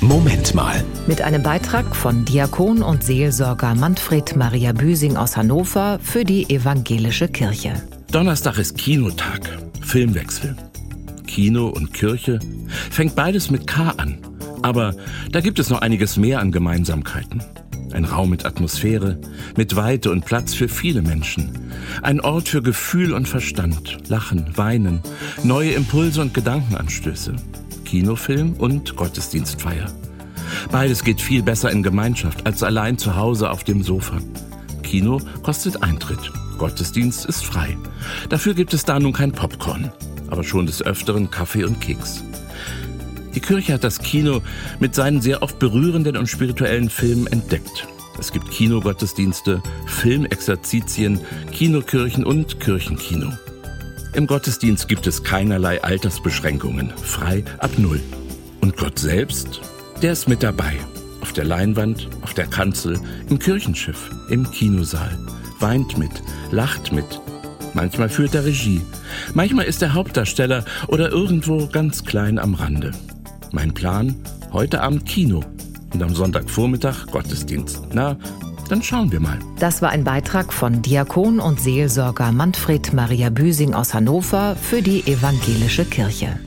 Moment mal. Mit einem Beitrag von Diakon und Seelsorger Manfred Maria Büsing aus Hannover für die Evangelische Kirche. Donnerstag ist Kinotag. Filmwechsel. Kino und Kirche fängt beides mit K an. Aber da gibt es noch einiges mehr an Gemeinsamkeiten. Ein Raum mit Atmosphäre, mit Weite und Platz für viele Menschen. Ein Ort für Gefühl und Verstand, Lachen, Weinen, neue Impulse und Gedankenanstöße. Kinofilm und Gottesdienstfeier. Beides geht viel besser in Gemeinschaft als allein zu Hause auf dem Sofa. Kino kostet Eintritt. Gottesdienst ist frei. Dafür gibt es da nun kein Popcorn, aber schon des Öfteren Kaffee und Keks. Die Kirche hat das Kino mit seinen sehr oft berührenden und spirituellen Filmen entdeckt. Es gibt Kinogottesdienste, Filmexerzitien, Kinokirchen und Kirchenkino. Im Gottesdienst gibt es keinerlei Altersbeschränkungen, frei ab Null. Und Gott selbst, der ist mit dabei. Auf der Leinwand, auf der Kanzel, im Kirchenschiff, im Kinosaal. Weint mit, lacht mit. Manchmal führt er Regie. Manchmal ist er Hauptdarsteller oder irgendwo ganz klein am Rande. Mein Plan? Heute Abend Kino und am Sonntagvormittag Gottesdienst. Na, dann schauen wir mal. Das war ein Beitrag von Diakon und Seelsorger Manfred Maria Büsing aus Hannover für die Evangelische Kirche.